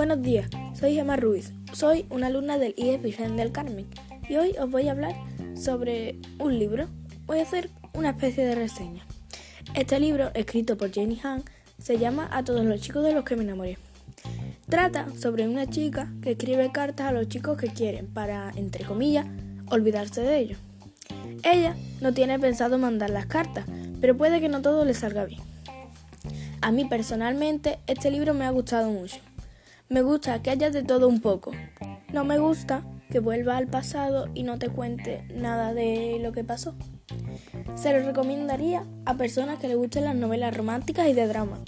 Buenos días, soy Gemma Ruiz, soy una alumna del IES Vicente del Carmen y hoy os voy a hablar sobre un libro. Voy a hacer una especie de reseña. Este libro, escrito por Jenny Han, se llama A todos los chicos de los que me enamoré. Trata sobre una chica que escribe cartas a los chicos que quieren para, entre comillas, olvidarse de ellos. Ella no tiene pensado mandar las cartas, pero puede que no todo le salga bien. A mí personalmente este libro me ha gustado mucho. Me gusta que haya de todo un poco. No me gusta que vuelva al pasado y no te cuente nada de lo que pasó. Se lo recomendaría a personas que les gusten las novelas románticas y de drama.